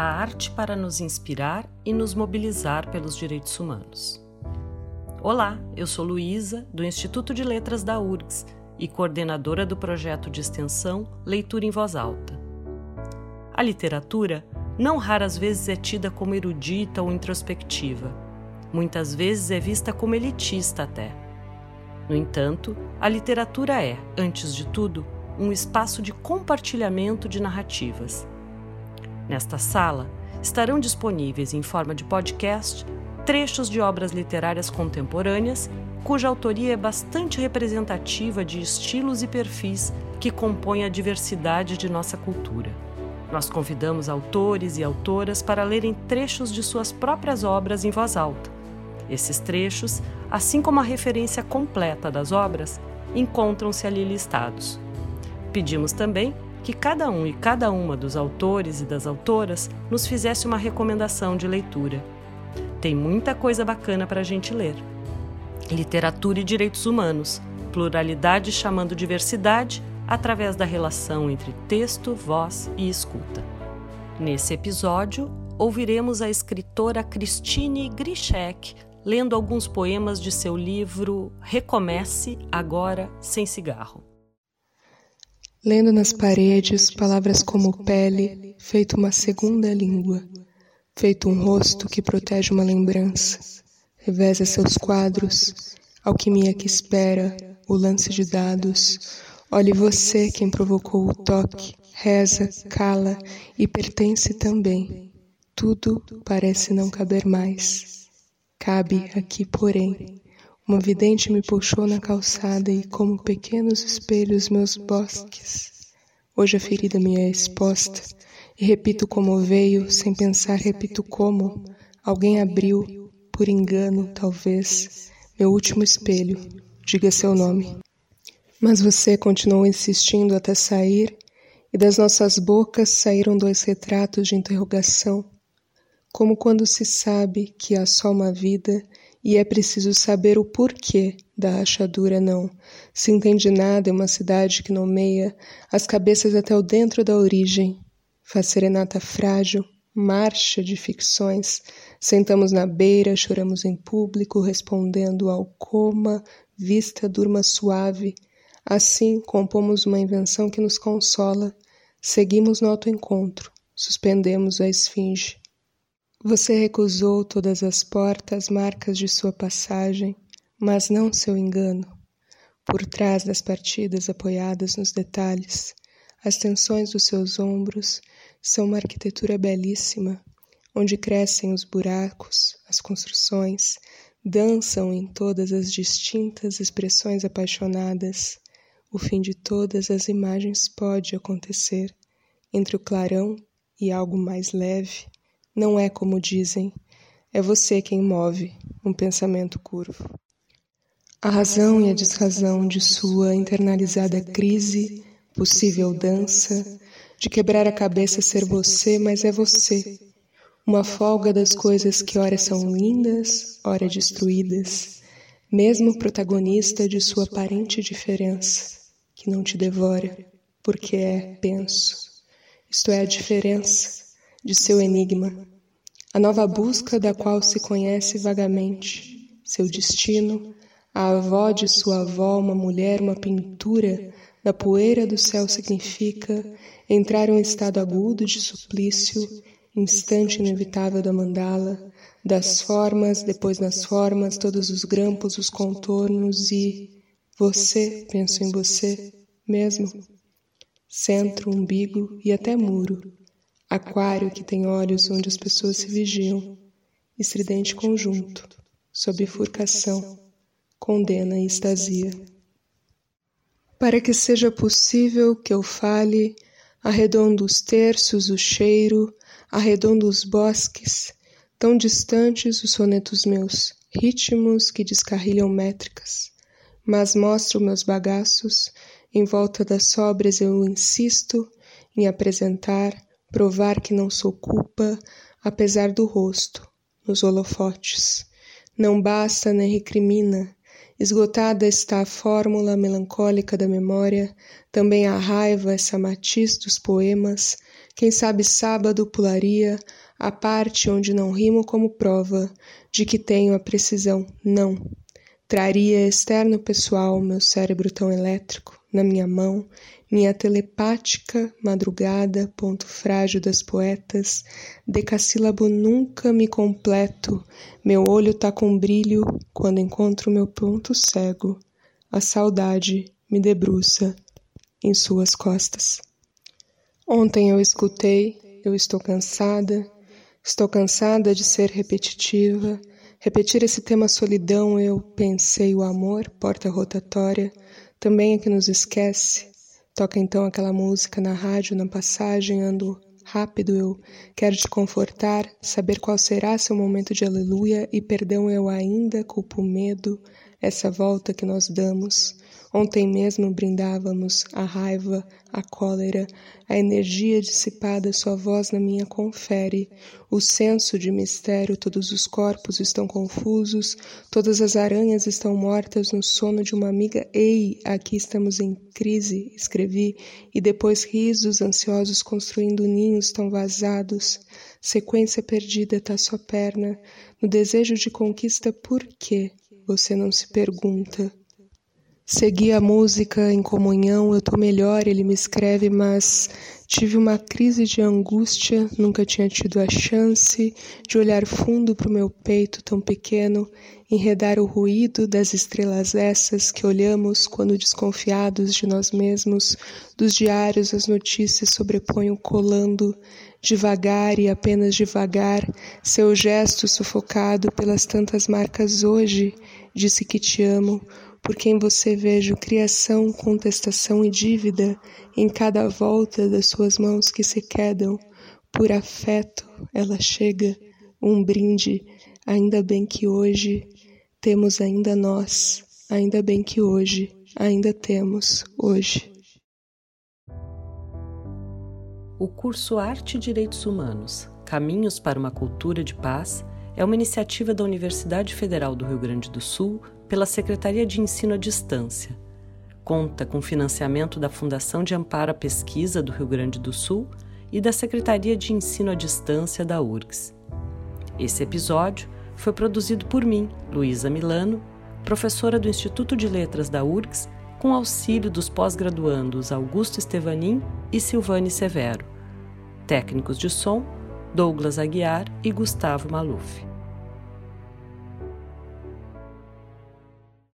a arte para nos inspirar e nos mobilizar pelos direitos humanos. Olá, eu sou Luísa, do Instituto de Letras da URGS e coordenadora do projeto de extensão Leitura em Voz Alta. A literatura não raras vezes é tida como erudita ou introspectiva. Muitas vezes é vista como elitista até. No entanto, a literatura é, antes de tudo, um espaço de compartilhamento de narrativas. Nesta sala estarão disponíveis em forma de podcast trechos de obras literárias contemporâneas cuja autoria é bastante representativa de estilos e perfis que compõem a diversidade de nossa cultura. Nós convidamos autores e autoras para lerem trechos de suas próprias obras em voz alta. Esses trechos, assim como a referência completa das obras, encontram-se ali listados. Pedimos também que cada um e cada uma dos autores e das autoras nos fizesse uma recomendação de leitura. Tem muita coisa bacana para a gente ler. Literatura e direitos humanos, pluralidade chamando diversidade através da relação entre texto, voz e escuta. Nesse episódio, ouviremos a escritora Christine Grischek lendo alguns poemas de seu livro Recomece Agora Sem Cigarro. Lendo nas paredes palavras como pele, feito uma segunda língua, feito um rosto que protege uma lembrança, reveza seus quadros, alquimia que espera, o lance de dados. Olhe você quem provocou o toque, reza, cala e pertence também. Tudo parece não caber mais. Cabe aqui, porém, uma vidente me puxou na calçada e, como pequenos espelhos, meus bosques. Hoje a ferida me é exposta, e repito como veio, sem pensar, repito como. Alguém abriu, por engano, talvez, meu último espelho. Diga seu nome. Mas você continuou insistindo até sair, e das nossas bocas saíram dois retratos de interrogação, como quando se sabe que há só uma vida e é preciso saber o porquê da rachadura não. Se entende nada em uma cidade que nomeia as cabeças até o dentro da origem. Faz serenata frágil, marcha de ficções. Sentamos na beira, choramos em público, respondendo ao coma, vista durma suave. Assim, compomos uma invenção que nos consola. Seguimos no autoencontro, suspendemos a esfinge. Você recusou todas as portas marcas de sua passagem, mas não seu engano. Por trás das partidas apoiadas nos detalhes, as tensões dos seus ombros são uma arquitetura belíssima, onde crescem os buracos, as construções, dançam em todas as distintas expressões apaixonadas. O fim de todas as imagens pode acontecer entre o clarão e algo mais leve não é como dizem, é você quem move um pensamento curvo. A razão e a desrazão de sua internalizada crise, possível dança, de quebrar a cabeça ser você, mas é você. Uma folga das coisas que ora são lindas, ora destruídas, mesmo protagonista de sua aparente diferença, que não te devora, porque é, penso. Isto é a diferença de seu enigma, a nova busca da qual se conhece vagamente, seu destino, a avó de sua avó, uma mulher, uma pintura, na poeira do céu significa entrar em um estado agudo de suplício, instante inevitável da mandala, das formas, depois nas formas, todos os grampos, os contornos e você, penso em você mesmo, centro, umbigo e até muro aquário que tem olhos onde as pessoas se vigiam, estridente conjunto, sob bifurcação, condena e extasia. Para que seja possível que eu fale, arredondo os terços, o cheiro, arredondo os bosques, tão distantes os sonetos meus, ritmos que descarrilham métricas, mas mostro meus bagaços, em volta das sobras eu insisto em apresentar provar que não sou culpa, apesar do rosto, nos holofotes. Não basta nem recrimina, Esgotada está a fórmula melancólica da memória, também a raiva, essa matiz dos poemas. Quem sabe sábado pularia a parte onde não rimo como prova de que tenho a precisão não. Traria externo pessoal meu cérebro tão elétrico na minha mão, minha telepática madrugada, ponto frágil das poetas, decassílabo nunca me completo, meu olho tá com brilho quando encontro meu ponto cego, a saudade me debruça em suas costas. Ontem eu escutei, eu estou cansada, estou cansada de ser repetitiva, repetir esse tema solidão, eu pensei o amor, porta rotatória, também é que nos esquece. Toca então aquela música na rádio, na passagem, ando rápido, eu quero te confortar, saber qual será seu momento de aleluia e perdão eu ainda culpo o medo, essa volta que nós damos. Ontem mesmo brindávamos a raiva, a cólera, a energia dissipada, sua voz na minha confere. O senso de mistério, todos os corpos estão confusos, todas as aranhas estão mortas no sono de uma amiga. Ei, aqui estamos em crise, escrevi, e depois risos ansiosos construindo ninhos tão vazados. Sequência perdida tá sua perna, no desejo de conquista, por quê? Você não se pergunta. Segui a música em comunhão, eu tô melhor, ele me escreve, mas tive uma crise de angústia, nunca tinha tido a chance de olhar fundo para o meu peito tão pequeno, enredar o ruído das estrelas essas que olhamos quando desconfiados de nós mesmos, dos diários as notícias sobreponham colando, devagar e apenas devagar, seu gesto sufocado pelas tantas marcas hoje, disse que te amo, porque em você vejo criação, contestação e dívida em cada volta das suas mãos que se quedam. Por afeto, ela chega, um brinde, ainda bem que hoje temos ainda nós, ainda bem que hoje ainda temos hoje. O curso Arte e Direitos Humanos Caminhos para uma Cultura de Paz é uma iniciativa da Universidade Federal do Rio Grande do Sul pela Secretaria de Ensino à Distância. Conta com financiamento da Fundação de Amparo à Pesquisa do Rio Grande do Sul e da Secretaria de Ensino à Distância da URGS. Esse episódio foi produzido por mim, Luísa Milano, professora do Instituto de Letras da URGS, com auxílio dos pós-graduandos Augusto Estevanin e Silvane Severo. Técnicos de som, Douglas Aguiar e Gustavo Maluf.